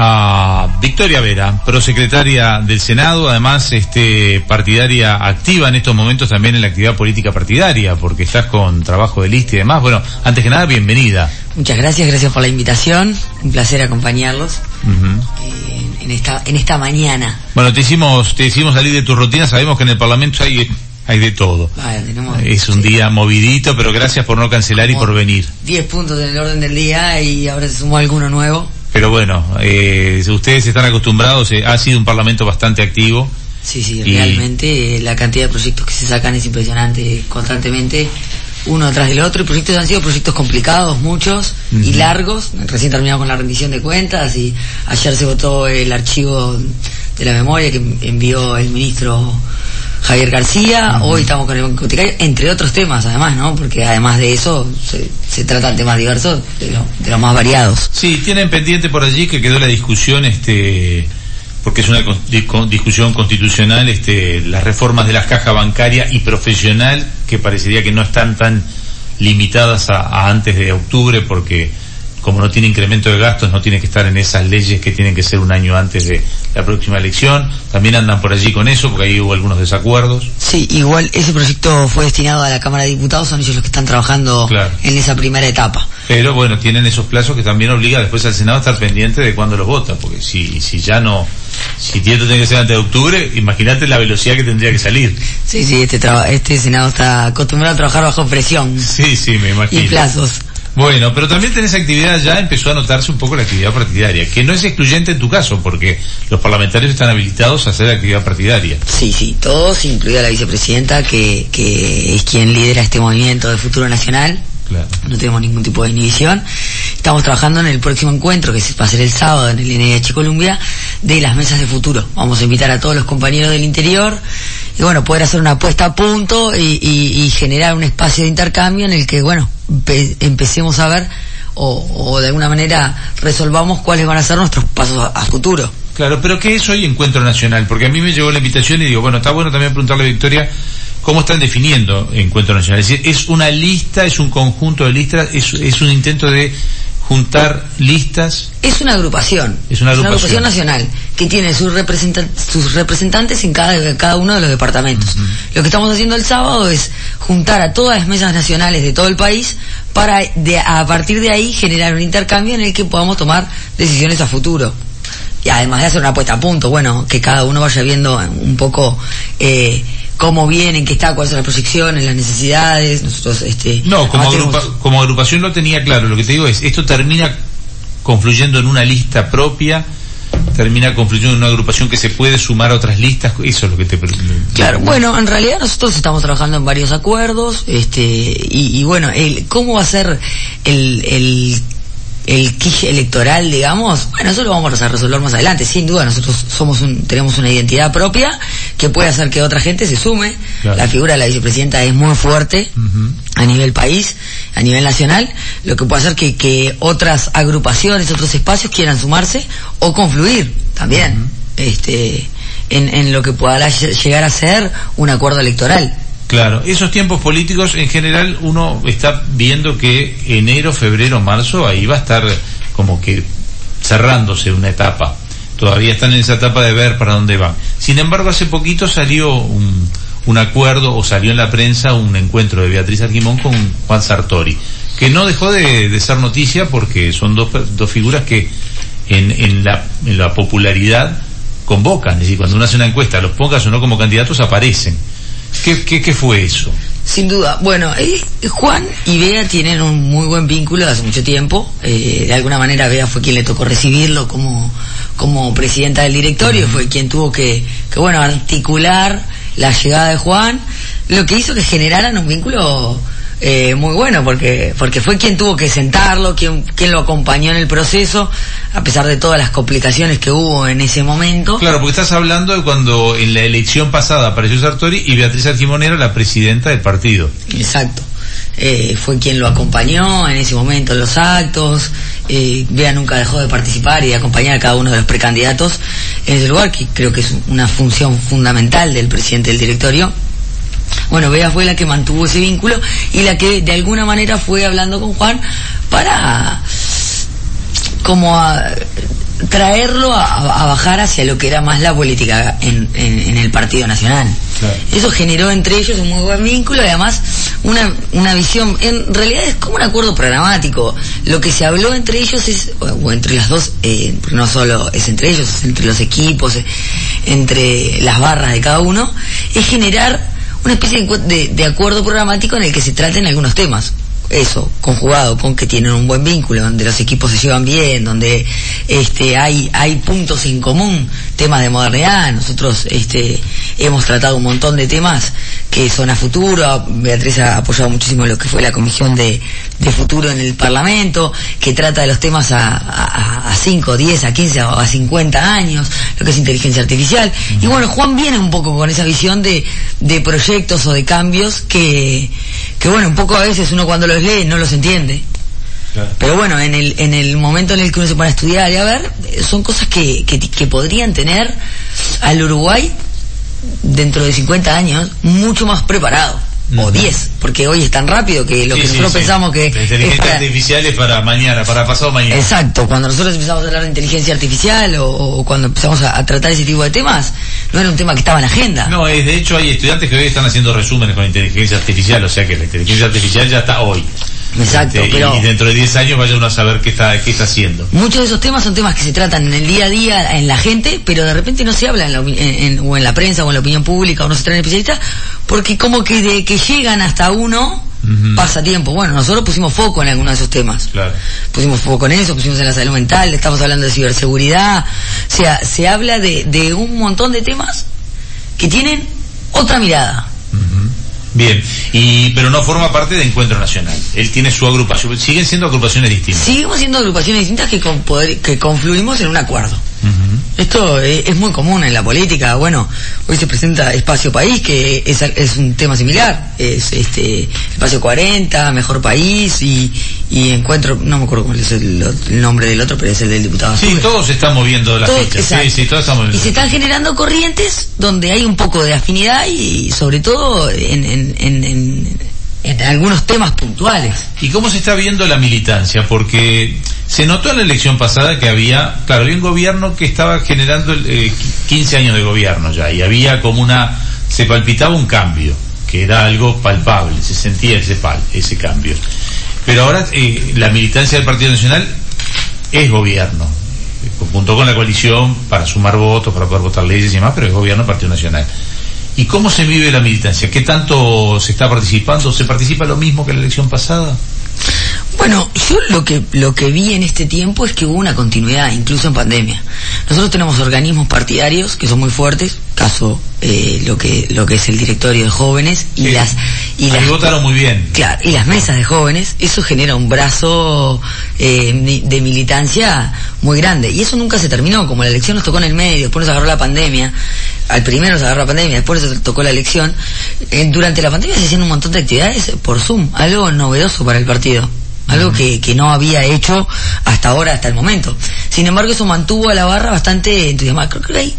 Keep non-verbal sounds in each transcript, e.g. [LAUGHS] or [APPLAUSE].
a Victoria Vera, prosecretaria del Senado, además este, partidaria activa en estos momentos también en la actividad política partidaria, porque estás con trabajo de lista y demás. Bueno, antes que nada, bienvenida. Muchas gracias, gracias por la invitación. Un placer acompañarlos eh, en, esta, en esta mañana. Bueno, te hicimos, te hicimos salir de tu rutina, sabemos que en el Parlamento hay hay de todo. es un día movidito, pero gracias por no cancelar y por venir. Diez puntos en el orden del día y ahora se sumó alguno nuevo. Pero bueno, eh, ustedes están acostumbrados, eh, ha sido un parlamento bastante activo. Sí, sí, realmente eh, la cantidad de proyectos que se sacan es impresionante constantemente, uno atrás del otro. Y proyectos han sido proyectos complicados, muchos y largos. Recién terminado con la rendición de cuentas y ayer se votó el archivo de la memoria que envió el ministro Javier García, hoy estamos con el Banco Hipotecario, entre otros temas además, ¿no? Porque además de eso se, se tratan temas diversos de, de los más variados. Sí, tienen pendiente por allí que quedó la discusión, este porque es una discusión constitucional, este, las reformas de las cajas bancaria y profesional, que parecería que no están tan limitadas a antes de octubre, porque como no tiene incremento de gastos, no tiene que estar en esas leyes que tienen que ser un año antes de la próxima elección. También andan por allí con eso, porque ahí hubo algunos desacuerdos. Sí, igual ese proyecto fue destinado a la Cámara de Diputados, son ellos los que están trabajando en esa primera etapa. Pero bueno, tienen esos plazos que también obliga después al Senado a estar pendiente de cuándo los vota, porque si, si ya no, si esto tiene que ser antes de octubre, imagínate la velocidad que tendría que salir. Sí, sí, este, este Senado está acostumbrado a trabajar bajo presión. Sí, sí, me imagino. Y plazos. Bueno, pero también tenés actividad, ya empezó a notarse un poco la actividad partidaria, que no es excluyente en tu caso, porque los parlamentarios están habilitados a hacer actividad partidaria. Sí, sí, todos, incluida la vicepresidenta, que, que es quien lidera este movimiento de futuro nacional. Claro. No tenemos ningún tipo de inhibición. Estamos trabajando en el próximo encuentro, que va a ser el sábado en el NH Columbia, de las mesas de futuro. Vamos a invitar a todos los compañeros del interior y bueno, poder hacer una apuesta a punto y, generar un espacio de intercambio en el que, bueno, empecemos a ver o, de alguna manera resolvamos cuáles van a ser nuestros pasos a, futuro. Claro, pero ¿qué es hoy Encuentro Nacional? Porque a mí me llegó la invitación y digo, bueno, está bueno también preguntarle a Victoria cómo están definiendo Encuentro Nacional. Es decir, ¿es una lista, es un conjunto de listas, es un intento de juntar listas. Es una agrupación. Es una agrupación, nacional que tiene sus, sus representantes en cada, cada uno de los departamentos. Lo que estamos haciendo el sábado es juntar a todas las mesas nacionales de todo el país para de, a partir de ahí generar un intercambio en el que podamos tomar decisiones a futuro. Y además de hacer una apuesta a punto, bueno, que cada uno vaya viendo un poco eh, cómo vienen, qué está, cuáles son las proyecciones, las necesidades. Nosotros, este, no, como, como agrupación lo tenía claro. Lo que te digo es, esto termina confluyendo en una lista propia termina confluyendo en una agrupación que se puede sumar a otras listas, eso es lo que te Claro, bueno, en realidad nosotros estamos trabajando en varios acuerdos, este, y, bueno, el, cómo va a ser el, el el quije electoral, digamos, bueno, eso lo vamos a resolver más adelante. Sin duda, nosotros somos un, tenemos una identidad propia que puede hacer que otra gente se sume. La figura de la vicepresidenta es muy fuerte a nivel país, a nivel nacional, lo que puede hacer que, que otras agrupaciones, otros espacios quieran sumarse o confluir también, este, en, en lo que pueda llegar a ser un acuerdo electoral. Claro, esos tiempos políticos en general uno está viendo que enero, febrero, marzo, ahí va a estar como que cerrándose una etapa. Todavía están en esa etapa de ver para dónde van. Sin embargo, hace poquito salió un, un acuerdo o salió en la prensa un encuentro de Beatriz Arquimón con Juan Sartori, que no dejó de, ser noticia porque son dos, dos figuras que en, en, la, en la popularidad convocan. Es decir, cuando uno hace una encuesta, los pongas o no como candidatos, aparecen. ¿Qué, qué, qué fue eso? Sin duda. Bueno, eh, Juan y Bea tienen un muy buen vínculo hace mucho tiempo. Eh, de alguna manera Bea fue quien le tocó recibirlo como, como presidenta del directorio, fue quien tuvo que, que, bueno, articular la llegada de Juan, lo que hizo que generaran un vínculo eh, muy bueno porque porque fue quien tuvo que sentarlo, quien, quien lo acompañó en el proceso, a pesar de todas las complicaciones que hubo en ese momento. Claro, porque estás hablando de cuando en la elección pasada apareció Sartori y Beatriz Argimón era la presidenta del partido. Exacto. Eh, fue quien lo acompañó en ese momento en los actos. Eh, Bea nunca dejó de participar y de acompañar a cada uno de los precandidatos en ese lugar, que creo que es una función fundamental del presidente del directorio. Bueno, Bea fue la que mantuvo ese vínculo y la que de alguna manera fue hablando con Juan para como a traerlo a, bajar hacia lo que era más la política en, el Partido Nacional. Eso generó entre ellos un muy buen vínculo y además una, una visión, en realidad es como un acuerdo programático. Lo que se habló entre ellos es, o entre las dos, eh, no solo es entre ellos, es entre los equipos, entre las barras de cada uno, es generar una especie de, de acuerdo programático en el que se traten algunos temas. Eso, conjugado con que tienen un buen vínculo, donde los equipos se llevan bien, donde este, hay, hay puntos en común, temas de modernidad, nosotros este, hemos tratado un montón de temas que son a futuro, Beatriz ha apoyado muchísimo lo que fue la Comisión de, Futuro en el Parlamento, que trata de los temas a, a, 5, 10, a 15 o a 50 años, lo que es inteligencia artificial. Y bueno, Juan viene un poco con esa visión de, de proyectos o de cambios que, que bueno, un poco a veces uno cuando los lee no los entiende. Pero bueno, en el, en el momento en el que uno se pone a estudiar y a ver, son cosas que, que, podrían tener al Uruguay dentro de 50 años mucho más preparado. O 10, porque hoy es tan rápido que lo que nosotros pensamos que... La inteligencia artificial es para mañana, para pasado mañana. Exacto, cuando nosotros empezamos a hablar de inteligencia artificial o, cuando empezamos a, a, tratar ese tipo de temas, no era un tema que estaba en agenda. No, es, de hecho hay estudiantes que hoy están haciendo resúmenes con inteligencia artificial, o sea que la inteligencia artificial ya está hoy. Exacto, este, Y dentro de 10 años vaya uno a saber qué está, qué está haciendo. Muchos de esos temas son temas que se tratan en el día a día en la gente, pero de repente no se habla en la, en, o en la prensa o en la opinión pública o no se traen especialistas, porque como que de que llegan hasta uno, pasa tiempo. Bueno, nosotros pusimos foco en algunos de esos temas. Claro. Pusimos foco en eso, pusimos en la salud mental, estamos hablando de ciberseguridad. O sea, se habla de, de un montón de temas que tienen otra mirada. Bien, y pero no forma parte de Encuentro Nacional. Él tiene su agrupación. Siguen siendo agrupaciones distintas. Seguimos siendo agrupaciones distintas que, con poder, que confluimos en un acuerdo. Esto es, muy común en la política. Bueno, hoy se presenta Espacio País, que es, un tema similar. Es este Espacio 40, Mejor País y, Encuentro, no me acuerdo cuál es el, nombre del otro, pero es el del diputado. Sí, todos se están moviendo las fichas. Sí, sí, todos Y se están generando corrientes donde hay un poco de afinidad y sobre todo en, en, en en algunos temas puntuales. ¿Y cómo se está viendo la militancia? Porque se notó en la elección pasada que había, claro, había un gobierno que estaba generando eh, 15 años de gobierno ya y había como una, se palpitaba un cambio, que era algo palpable, se sentía ese, pal, ese cambio. Pero ahora eh, la militancia del Partido Nacional es gobierno, junto con la coalición para sumar votos, para poder votar leyes y demás, pero es gobierno del Partido Nacional. ¿Y cómo se vive la militancia? ¿Qué tanto se está participando? ¿Se participa lo mismo que la elección pasada? Bueno, yo lo que lo que vi en este tiempo es que hubo una continuidad, incluso en pandemia. Nosotros tenemos organismos partidarios que son muy fuertes, caso eh, lo que lo que es el directorio de jóvenes y las y las votaron muy bien. Claro, y las mesas de jóvenes, eso genera un brazo eh, de militancia muy grande y eso nunca se terminó, como la elección nos tocó en el medio, después nos agarró la pandemia, al primero nos agarró la pandemia, después nos tocó la elección. Eh, durante la pandemia se hacían un montón de actividades por Zoom, algo novedoso para el partido algo que, que no había hecho hasta ahora, hasta el momento. Sin embargo, eso mantuvo a la barra bastante entusiasmada. Creo que hay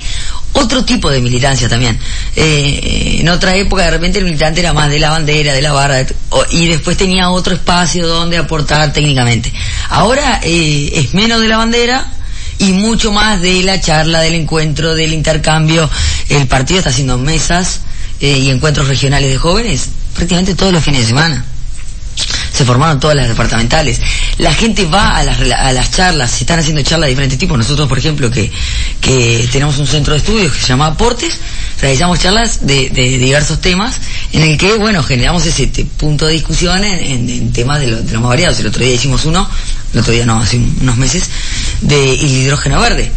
otro tipo de militancia también. Eh, en otra época, de repente, el militante era más de la bandera, de la barra, y después tenía otro espacio donde aportar técnicamente. Ahora eh, es menos de la bandera, y mucho más de la charla, del encuentro, del intercambio. El partido está haciendo mesas eh, y encuentros regionales de jóvenes prácticamente todos los fines de semana se formaron todas las departamentales. La gente va a las, a las charlas, se están haciendo charlas de diferentes tipos. Nosotros, por ejemplo, que, que tenemos un centro de estudios que se llama Aportes, realizamos charlas de, de diversos temas en el que, bueno, generamos ese punto de discusión en, temas de lo, de más variados. El otro día hicimos uno, el otro día no, hace unos meses, de hidrógeno verde.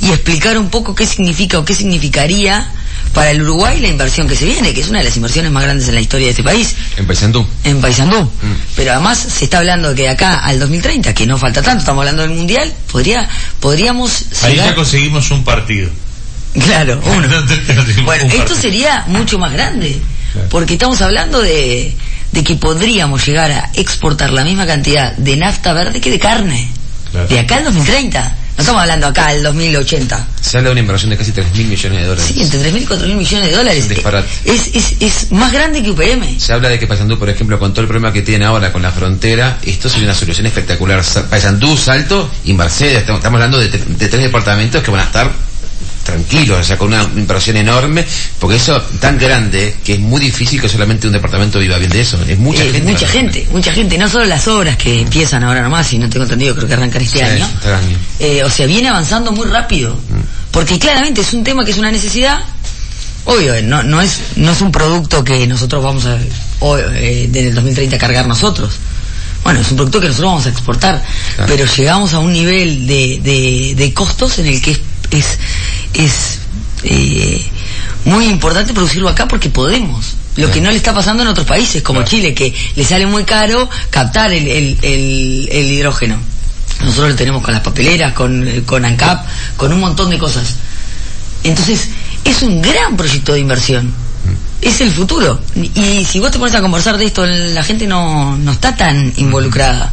Y explicar un poco qué significa o qué significaría para el Uruguay la inversión que se viene, que es una de las inversiones más grandes en la historia de este país. En Paysandú. En Paysandú. Mm. Pero además se está hablando de que de acá al 2030, que no falta tanto, estamos hablando del Mundial, podría, podríamos... Ahí ya conseguimos un partido. Claro, uno. [LAUGHS] bueno, esto sería mucho más grande, porque estamos hablando de, de que podríamos llegar a exportar la misma cantidad de nafta verde que de carne. De acá al 2030. No estamos hablando acá del 2080. Se habla de una inversión de casi 3 mil millones de dólares. Sí, entre 3.000 y 4.000 millones de dólares. Es. Es, es, más grande que UPM. Se habla de que Paysandú, por ejemplo, con todo el problema que tiene ahora con la frontera, esto sería una solución espectacular. Sa- Paysandú, Salto y Mercedes. Estamos, estamos hablando de tres departamentos que van a estar tranquilos, o sea, con una inversión enorme, porque eso tan grande que es muy difícil que solamente un departamento viva bien de eso. Es mucha Eh, gente. mucha gente, mucha gente, no solo las obras que empiezan ahora nomás, y no tengo entendido, creo que arrancan este Sí, año. este año. Eh, o sea, viene avanzando muy rápido. Porque claramente es un tema que es una necesidad. Obvio, no, no, es, no es un producto que nosotros vamos a, o, eh, desde el 2030 cargar nosotros. Bueno, es un producto que nosotros vamos a exportar, Claro. pero llegamos a un nivel de, de, de costos en el que es, es, es, eh, muy importante producirlo acá porque podemos. Lo que no le está pasando en otros países, como Claro. Chile, que le sale muy caro captar el, el, el, el hidrógeno. Nosotros lo tenemos con las papeleras, con, eh, con ANCAP, con un montón de cosas. Entonces, es un gran proyecto de inversión. Es el futuro. Y si vos te pones a conversar de esto, la gente no, no está tan involucrada.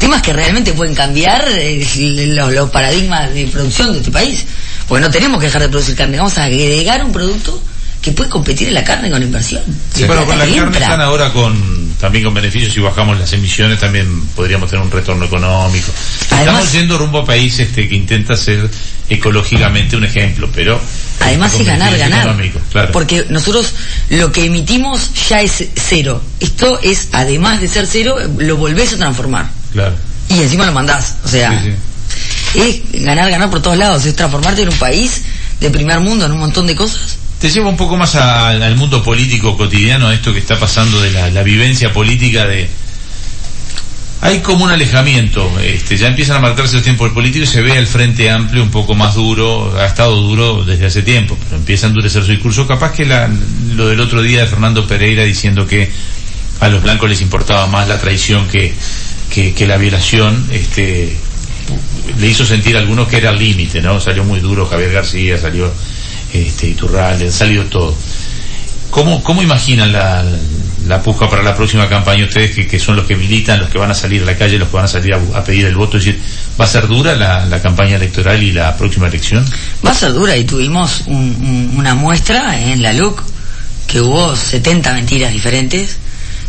Temas que realmente pueden cambiar los, los paradigmas de producción de este país. Porque no tenemos que dejar de producir carne, vamos a agregar un producto que puede competir en la carne con inversión. Sí, bueno, con la carne entra. están ahora con también con beneficios si bajamos las emisiones también podríamos tener un retorno económico. Además- Estamos yendo rumbo a país este que intenta ser ecológicamente un ejemplo, pero Además es ganar, ganar. claro. Porque nosotros lo que emitimos ya es cero. Esto es, además de ser cero, lo volvés a transformar. Claro. Y encima lo mandás. O sea, Sí, sí. es ganar, ganar por todos lados. Es transformarte en un país de primer mundo en un montón de cosas. Te lleva un poco más a- al mundo político cotidiano, esto que está pasando de la, la vivencia política de... Hay como un alejamiento, este, ya empiezan a marcarse los tiempos políticos y se ve el Frente Amplio un poco más duro, ha estado duro desde hace tiempo, pero empieza a endurecer su discurso. Capaz que la- lo del otro día de Fernando Pereira diciendo que a los blancos les importaba más la traición que, que, la violación, este, le hizo sentir a algunos que era el límite, ¿no? Salió muy duro Javier García, salió este, Iturralde, salido todo. ¿Cómo, cómo imaginan la, la puja para la próxima campaña ustedes que, que son los que militan, los que van a salir a la calle, los que van a salir a, pedir el voto? Es decir, ¿va a ser dura la, la campaña electoral y la próxima elección? Va a ser dura y tuvimos un- una muestra en la LUC que hubo 70 mentiras diferentes,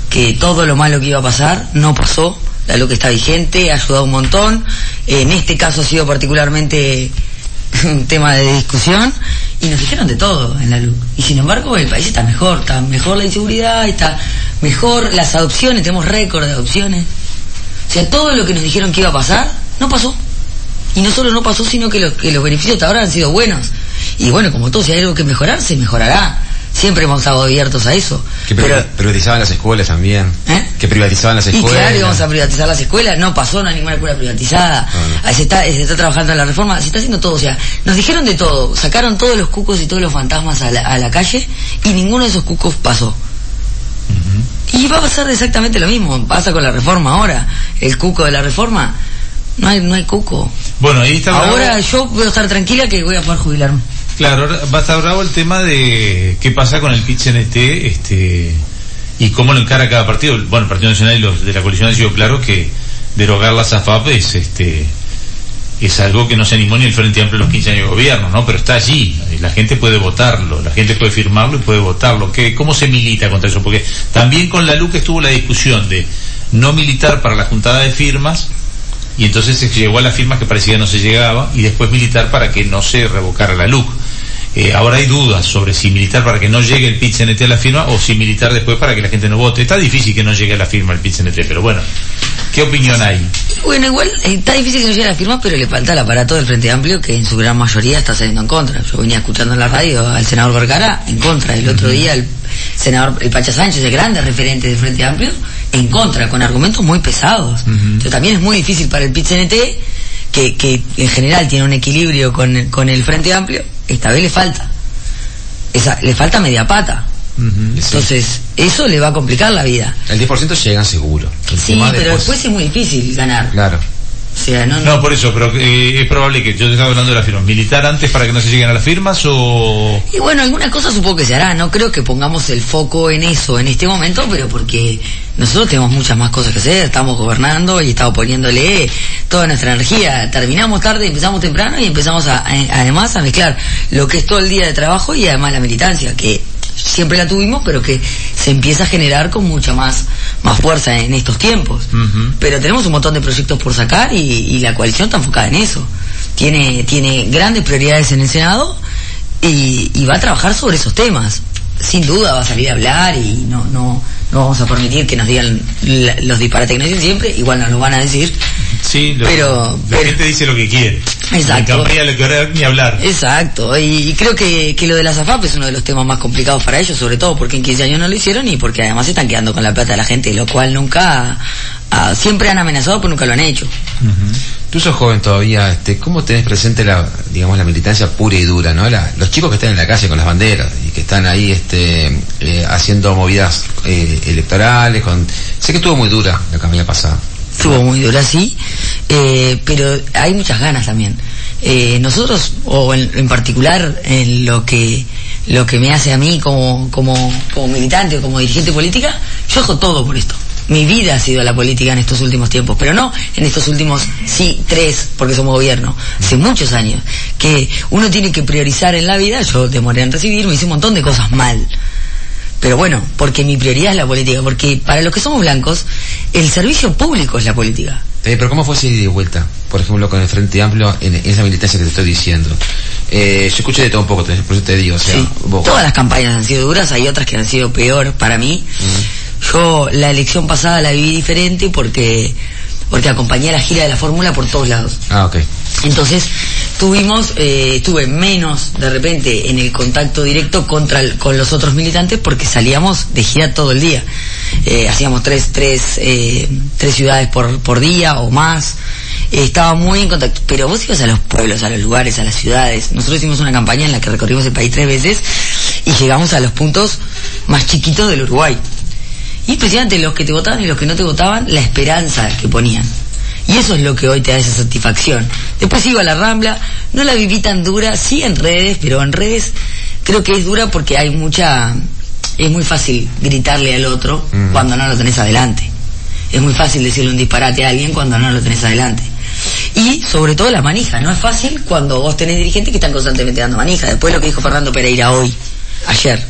que todo lo malo que iba a pasar no pasó, la LUC está vigente, ha ayudado un montón, en este caso ha sido particularmente [LAUGHS] un tema de discusión y nos dijeron de todo en la LUC. Y sin embargo el país está mejor, está mejor la inseguridad, está mejor las adopciones, tenemos récord de adopciones. O sea, todo lo que nos dijeron que iba a pasar, no pasó. Y no solo no pasó, sino que los, que los beneficios hasta ahora han sido buenos. Y bueno, como todo, si hay algo que mejorar, se mejorará. Siempre hemos estado abiertos a eso. Que Pero, pri- privatizaban las escuelas también. ¿Eh? Que privatizaban las y escuelas. claro, íbamos a privatizar las escuelas, no pasó, no hay ninguna escuela privatizada. Ah, no. Ahí Se, está, se está trabajando en la reforma, se está haciendo todo. O sea, nos dijeron de todo, sacaron todos los cucos y todos los fantasmas a la, a la calle y ninguno de esos cucos pasó. Y va a pasar exactamente lo mismo, pasa con la reforma ahora. El cuco de la reforma, no hay, no hay cuco. Bueno, ahí está bravo- Ahora yo puedo estar tranquila que voy a poder jubilarme. Claro, va a estar bravo el tema de qué pasa con el pitch NT este, y cómo lo encara cada partido. Bueno, el Partido Nacional y los de la coalición han sido claros que derogar las AFAP es, este, es algo que no se animó ni el Frente Amplio en los 15 años de gobierno, ¿no? Pero está allí, la gente puede votarlo, la gente puede firmarlo y puede votarlo. ¿Qué, ¿Cómo se milita contra eso? Porque también con la LUC estuvo la discusión de no militar para la juntada de firmas y entonces se llegó a las firmas que parecía no se llegaba y después militar para que no se revocara la LUC. Eh, ahora hay dudas sobre si militar para que no llegue el pit a la firma o si militar después para que la gente no vote. Está difícil que no llegue a la firma el pit pero bueno, ¿qué opinión hay? Bueno, igual eh, está difícil que no llegue a la firma, pero le falta el aparato del Frente Amplio que en su gran mayoría está saliendo en contra. Yo venía escuchando en la radio al senador Vergara en contra. El otro día el senador, el Pacha Sánchez, el grande referente del Frente Amplio, en contra, con argumentos muy pesados. Entonces también es muy difícil para el PIT-CNT, que, que en general tiene un equilibrio con, con el Frente Amplio, esta vez le falta. Esa, le falta media pata. Entonces, eso le va a complicar la vida. El 10% llegan seguro. El Sí, pero después- después es muy difícil ganar. Claro. Sea, no, No, por eso, pero eh, es probable que yo te estaba hablando de la firma. ¿Militar antes para que no se lleguen a las firmas o...? Y bueno, alguna cosa supongo que se hará. No creo que pongamos el foco en eso en este momento, pero porque nosotros tenemos muchas más cosas que hacer. Estamos gobernando y estamos poniéndole toda nuestra energía. Terminamos tarde, empezamos temprano y empezamos a, a- además a mezclar lo que es todo el día de trabajo y además la militancia, que siempre la tuvimos, pero que se empieza a generar con mucha más, más fuerza en estos tiempos. Pero tenemos un montón de proyectos por sacar y, y la coalición está enfocada en eso. Tiene, tiene grandes prioridades en el Senado y, y va a trabajar sobre esos temas. Sin duda va a salir a hablar y no, no, no vamos a permitir que nos digan la- los disparates que nos dicen siempre, igual nos lo van a decir. Sí, lo- Pero- la pero- gente dice lo que quiere. Exacto. Ni hablar. Exacto, y, y creo que, que lo de la SAFAP es uno de los temas más complicados para ellos, sobre todo porque en 15 años no lo hicieron y porque además se están quedando con la plata de la gente, lo cual nunca, ah, siempre han amenazado pero nunca lo han hecho. Tú sos joven todavía, este, ¿cómo tenés presente la, digamos, la militancia pura y dura, no? La- los chicos que están en la calle con las banderas y que están ahí, este, eh, haciendo movidas eh, electorales, con, sé que estuvo muy dura la campaña pasada. Estuvo muy dura, sí, eh, pero hay muchas ganas también. Eh, nosotros, o en, en particular, en lo que lo que me hace a mí como, como, como militante o como dirigente política, yo dejo todo por esto. Mi vida ha sido la política en estos últimos tiempos, pero no en estos últimos, sí, tres, porque somos gobierno, hace muchos años, que uno tiene que priorizar en la vida, yo demoré en recibirme, hice un montón de cosas mal, pero bueno, porque mi prioridad es la política, porque para los que somos blancos, el servicio público es la política. Eh, pero ¿cómo fue ese ida y vuelta? Por ejemplo, con el Frente Amplio en, en esa militancia que te estoy diciendo. Eh, yo escuché de todo un poco, por eso te digo, o sea, Sí, vos- todas las campañas han sido duras, hay otras que han sido peor para mí. Yo la elección pasada la viví diferente porque porque acompañé la gira de la fórmula por todos lados. Ah, ok. Entonces tuvimos, eh, estuve menos de repente en el contacto directo contra con los otros militantes porque salíamos de gira todo el día. Eh, hacíamos tres, tres, eh, tres ciudades por, por día o más. Eh, estaba muy en contacto. Pero vos ibas a los pueblos, a los lugares, a las ciudades. Nosotros hicimos una campaña en la que recorrimos el país tres veces y llegamos a los puntos más chiquitos del Uruguay. Y impresionante los que te votaban y los que no te votaban, la esperanza que ponían. Y eso es lo que hoy te da esa satisfacción. Después iba a la Rambla, no la viví tan dura, sí en redes, pero en redes creo que es dura porque hay mucha... Es muy fácil gritarle al otro cuando no lo tenés adelante. Es muy fácil decirle un disparate a alguien cuando no lo tenés adelante. Y sobre todo la manija, no es fácil cuando vos tenés dirigentes que están constantemente dando manija. Después lo que dijo Fernando Pereira hoy, ayer.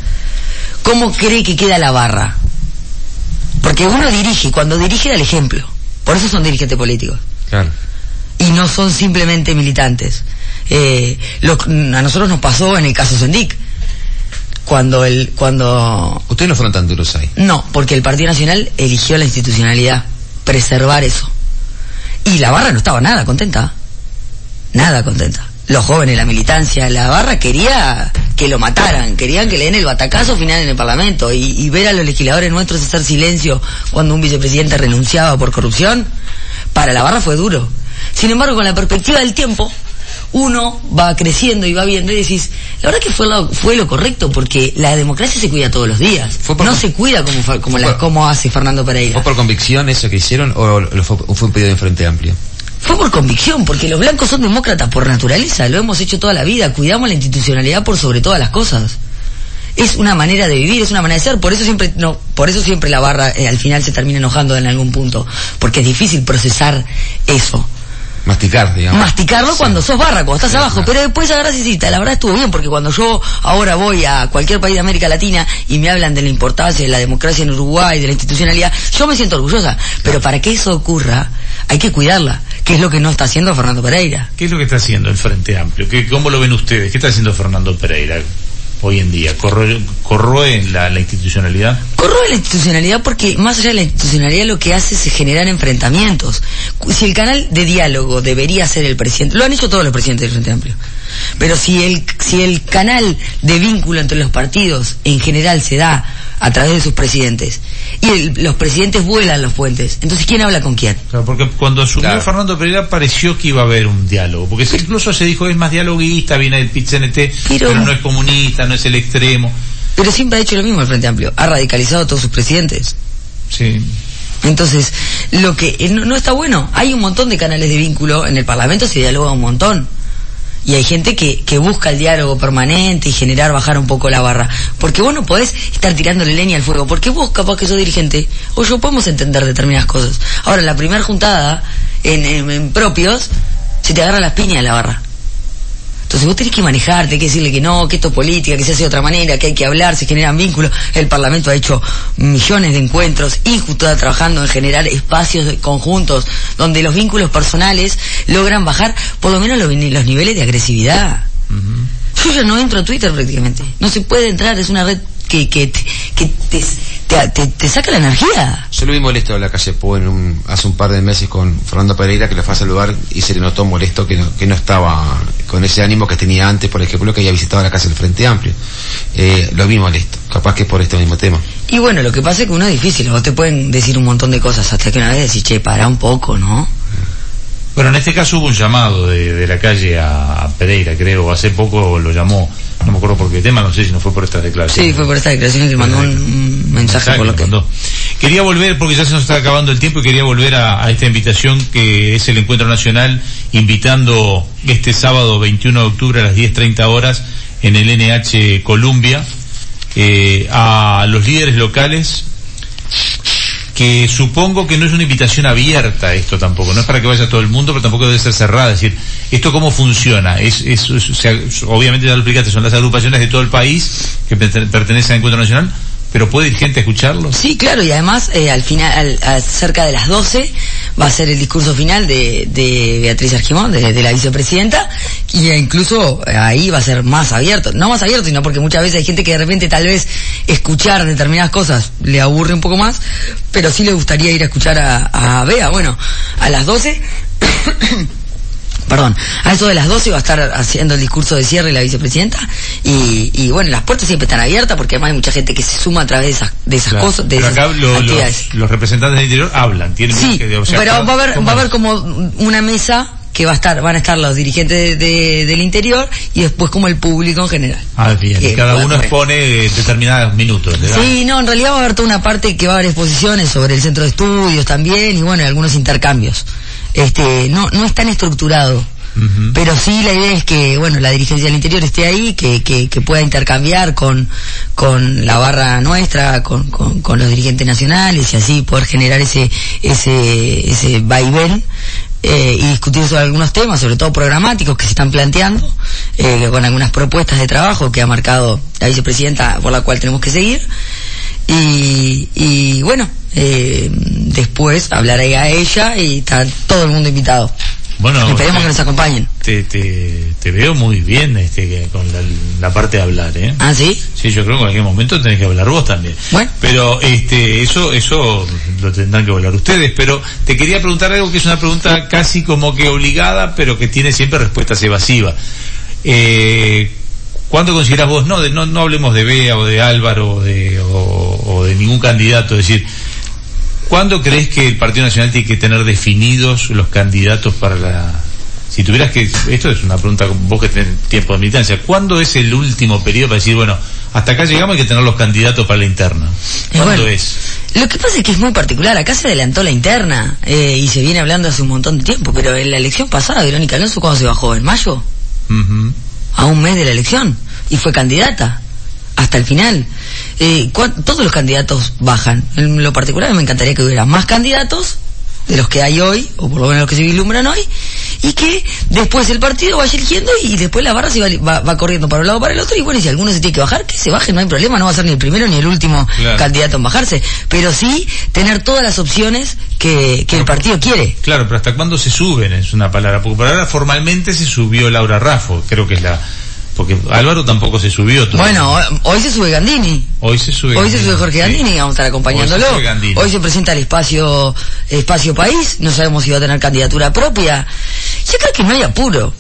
¿Cómo cree que queda la barra? Porque uno dirige, cuando dirige da el ejemplo. Por eso son dirigentes políticos. Claro. Y no son simplemente militantes. Eh, lo- a nosotros nos pasó en el caso Sendic. Cuando el, cuando, Ustedes no fueron tan duros ahí. no, porque el Partido Nacional eligió la institucionalidad, preservar eso. Y la barra no estaba nada contenta. Nada contenta. Los jóvenes, la militancia, la barra quería que lo mataran, querían que le den el batacazo final en el Parlamento y, y ver a los legisladores nuestros hacer silencio cuando un vicepresidente renunciaba por corrupción, para la barra fue duro. Sin embargo, con la perspectiva del tiempo, uno va creciendo y va viendo y decís, la verdad que fue lo, fue lo correcto porque la democracia se cuida todos los días. Fue por- no se cuida como, como, la- como hace Fernando Pereira. ¿Fue por convicción eso que hicieron o lo fue, o fue un pedido de Frente Amplio? Fue por convicción, porque los blancos son demócratas por naturaleza, lo hemos hecho toda la vida, cuidamos la institucionalidad por sobre todas las cosas. Es una manera de vivir, es una manera de ser, por eso siempre no, por eso siempre la barra eh, al final se termina enojando en algún punto, porque es difícil procesar eso. Masticar, digamos. Masticarlo Sí. cuando sos barra, cuando estás Sí, abajo, claro. pero después agarras y cita. La verdad estuvo bien, porque cuando yo ahora voy a cualquier país de América Latina y me hablan de la importancia de la democracia en Uruguay, de la institucionalidad, yo me siento orgullosa. Pero para que eso ocurra, hay que cuidarla, que es lo que no está haciendo Fernando Pereira. ¿Qué es lo que está haciendo el Frente Amplio? ¿Qué, ¿Cómo lo ven ustedes? ¿Qué está haciendo Fernando Pereira hoy en día? ¿Corroe, corroe la, la institucionalidad? Corroe la institucionalidad porque más allá de la institucionalidad lo que hace es generar enfrentamientos. Si el canal de diálogo debería ser el presidente, lo han hecho todos los presidentes del Frente Amplio, pero si el, si el canal de vínculo entre los partidos en general se da a través de sus presidentes y el- los presidentes vuelan los puentes, entonces ¿quién habla con quién? Claro, porque cuando asumió Claro. Fernando Pereira pareció que iba a haber un diálogo, porque incluso se dijo es más dialoguista, viene del PIT-CNT, Pero- pero no es comunista, no es el extremo. Pero siempre ha hecho lo mismo el Frente Amplio, ha radicalizado a todos sus presidentes. Sí. Entonces, lo que eh, no, no está bueno, hay un montón de canales de vínculo, en el Parlamento se dialoga un montón. Y hay gente que, que busca el diálogo permanente y generar, bajar un poco la barra. Porque vos no podés estar tirándole leña al fuego. Porque vos, capaz que sos dirigente, o yo podemos entender determinadas cosas. Ahora, en la primera juntada, en, en- propios, se te agarra las piñas de la barra. Entonces vos tenés que manejarte, que decirle que no, que esto es política, que se hace de otra manera, que hay que hablar, se generan vínculos. El Parlamento ha hecho millones de encuentros, Injusto está trabajando en generar espacios de- conjuntos donde los vínculos personales logran bajar por lo menos los, niveles de agresividad. Yo ya no entro a Twitter prácticamente. No se puede entrar, es una red que, que, te, que te, te- te- te saca la energía. Yo lo vi molesto en la calle Po en un- hace un par de meses con Fernando Pereira que le fue a saludar y se le notó molesto que no, que no estaba con ese ánimo que tenía antes, por ejemplo, que había visitado la casa del Frente Amplio. Eh, lo vi molesto, capaz que por este mismo tema. Y bueno, lo que pasa es que uno es difícil, vos te pueden decir un montón de cosas hasta que una vez decís, che, para un poco, ¿no? Bueno, en este caso hubo un llamado de, de la calle a, a Pereira, creo, hace poco lo llamó, no me acuerdo por qué tema, no sé si no fue por estas declaraciones. Sí, fue por esta declaración que mandó un, un mensaje por lo que... mandó. Quería volver, porque ya se nos está acabando el tiempo, y quería volver a, a esta invitación que es el Encuentro Nacional, invitando este sábado 21 de octubre a las 10.30 horas en el NH Columbia eh, a los líderes locales que supongo que no es una invitación abierta esto tampoco, no es para que vaya todo el mundo, pero tampoco debe ser cerrada. Es decir, ¿esto cómo funciona? Es, es, es- o obviamente ya lo explicaste, son las agrupaciones de todo el país que pertene- pertenecen al Encuentro Nacional, pero ¿puede ir gente a escucharlos? Sí, claro, y además eh, al final, al- cerca de las 12 va a ser el discurso final de, de Beatriz Argimón, de, de la vicepresidenta, y eh, incluso eh, ahí va a ser más abierto, no más abierto, sino porque muchas veces hay gente que de repente tal vez escuchar determinadas cosas le aburre un poco más, pero sí le gustaría ir a escuchar a, a Bea. Bueno, a las 12 perdón, a eso de las 12 va a estar haciendo el discurso de cierre la vicepresidenta y, y bueno, las puertas siempre están abiertas porque además hay mucha gente que se suma a través de esas, de esas Claro. cosas, de pero esas acá lo- los, los representantes del interior hablan, tienen Sí, que- o sea, pero va a haber, ¿cómo va a haber como una mesa que va a estar, van a estar los dirigentes de- de- del interior y después como el público en general. Ah, bien, Que, cada uno expone eh, determinados minutos. ¿le da? Sí, no, en realidad va a haber toda una parte que va a haber exposiciones sobre el centro de estudios también y bueno, y algunos intercambios. Este, no, no es tan estructurado. Pero sí la idea es que, bueno, la dirigencia del interior esté ahí, que, que, que pueda intercambiar con, con la barra nuestra, con, con, con los dirigentes nacionales y así poder generar ese, ese, ese vaivén. Eh, y discutir sobre algunos temas, sobre todo programáticos que se están planteando, eh, con algunas propuestas de trabajo que ha marcado la vicepresidenta por la cual tenemos que seguir. Y, y bueno, eh, después hablaré a ella y está todo el mundo invitado. Bueno, Esperemos eh, que nos acompañen. te, te, te veo muy bien este, con la, la parte de hablar, ¿eh? ¿Ah, sí? Sí, yo creo que en cualquier momento tenés que hablar vos también. Bueno. Pero este, eso, eso lo tendrán que hablar ustedes. Pero te quería preguntar algo que es una pregunta casi como que obligada, pero que tiene siempre respuestas evasivas. Eh, ¿Cuándo considerás vos, no, de- no, no hablemos de Bea o de Álvaro o de, o, o de ningún candidato, es decir, ¿cuándo crees que el Partido Nacional tiene que tener definidos los candidatos para la... Si tuvieras que... Esto es una pregunta, vos que tenés tiempo de militancia, ¿cuándo es el último periodo para decir, bueno, hasta acá llegamos hay que tener los candidatos para la interna? Y ¿Cuándo bueno, es? Lo que pasa es que es muy particular. Acá se adelantó la interna eh, y se viene hablando hace un montón de tiempo, pero en la elección pasada, Verónica Alonso, ¿cuándo se bajó? ¿En mayo? Ujú. A un mes de la elección. Y fue candidata. Hasta el final. Eh, todos los candidatos bajan. En lo particular me encantaría que hubiera más candidatos de los que hay hoy, o por lo menos los que se vislumbran hoy, y que después el partido vaya eligiendo y después la barra se va, va- va corriendo para un lado o para el otro y bueno, y si alguno se tiene que bajar, que se baje, no hay problema, no va a ser ni el primero ni el último Claro. candidato en bajarse, pero sí tener todas las opciones que, que el partido quiere. Claro, pero ¿hasta cuándo se suben? Es una palabra. Porque por ahora formalmente se subió Laura Raffo, creo que es la... Porque Álvaro tampoco se subió todavía. Bueno, hoy se sube Gandini. hoy se sube Hoy se sube Jorge sí. Gandini, vamos a estar acompañándolo. Hoy se. Hoy se presenta el espacio espacio país, no sabemos si va a tener candidatura propia. Yo creo que no hay apuro.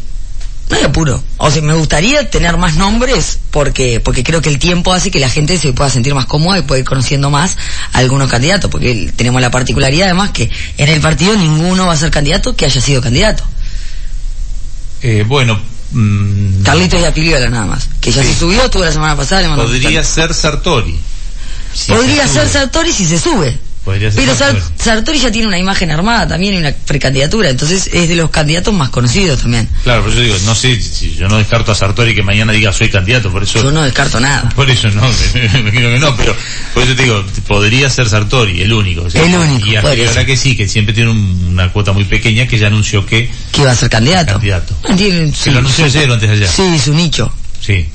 No hay apuro. O sea, me gustaría tener más nombres porque porque creo que el tiempo hace que la gente se pueda sentir más cómoda y pueda ir conociendo más a algunos candidatos, porque tenemos la particularidad además que en el partido ninguno va a ser candidato que haya sido candidato. Eh, bueno, mm, Carlitos y Apiliola nada más, que ya Sí. se subió, tuvo la semana pasada, le podría ser Sartori. Si Podría se ser. Sartori si se sube. Podría ser Pero Sar- Sartori. Ya tiene una imagen armada también y una precandidatura, entonces es de los candidatos más conocidos también. Claro, por eso digo, no sé si yo no descarto a Sartori que mañana diga soy candidato, por eso Yo no descarto nada. [LAUGHS] Por eso no, me, [LAUGHS] me imagino que no, pero por eso te digo, podría ser Sartori, el único. ¿sí? El único, Y ahora que sí, que siempre tiene un- una cuota muy pequeña que ya anunció que, Que va a ser candidato. Candidato. Tiene- que sí, lo anunció ayer o antes de ayer. sí, su nicho. Sí.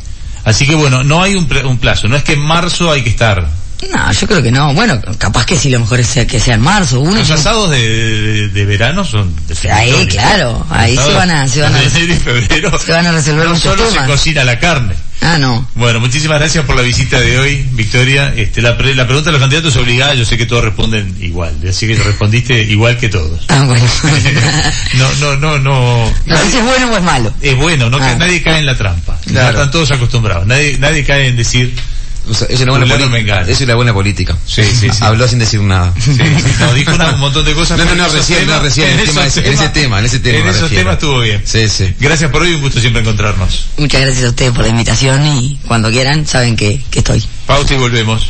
Así que bueno, no hay un, un plazo, no es que en marzo hay que estar. No, yo creo que no. Bueno, capaz que sí, lo mejor es que sea en marzo. Uno Los asados de, de- de verano son definitorios. Ahí, claro, ahí se van a- se van a- de y febrero se van a resolver no solo temas. se cocina la carne. Ah, no. Bueno, muchísimas gracias por la visita de hoy, Victoria. Este, la, pre- la pregunta de los candidatos es obligada, yo sé que todos responden igual, así que respondiste igual que todos. Ah, bueno. [LAUGHS] no, no, no, no. no sé si es bueno o es malo. Es bueno, no, Ah. nadie cae en la trampa. Claro. están todos acostumbrados. Nadie, nadie cae en decir, O sea, es una buena política. Mengano. Eso es la buena política. Sí, sí, sí. Habló sin decir nada. sí, sí, no, dijo una- un montón de cosas. No, no, no, en recién, no, recién, en el tema en ese tema, en ese tema En esos temas estuvo bien. Sí, sí. Gracias por hoy, un gusto siempre encontrarnos. Muchas gracias a ustedes por la invitación y cuando quieran saben que, que estoy. Pausa y volvemos.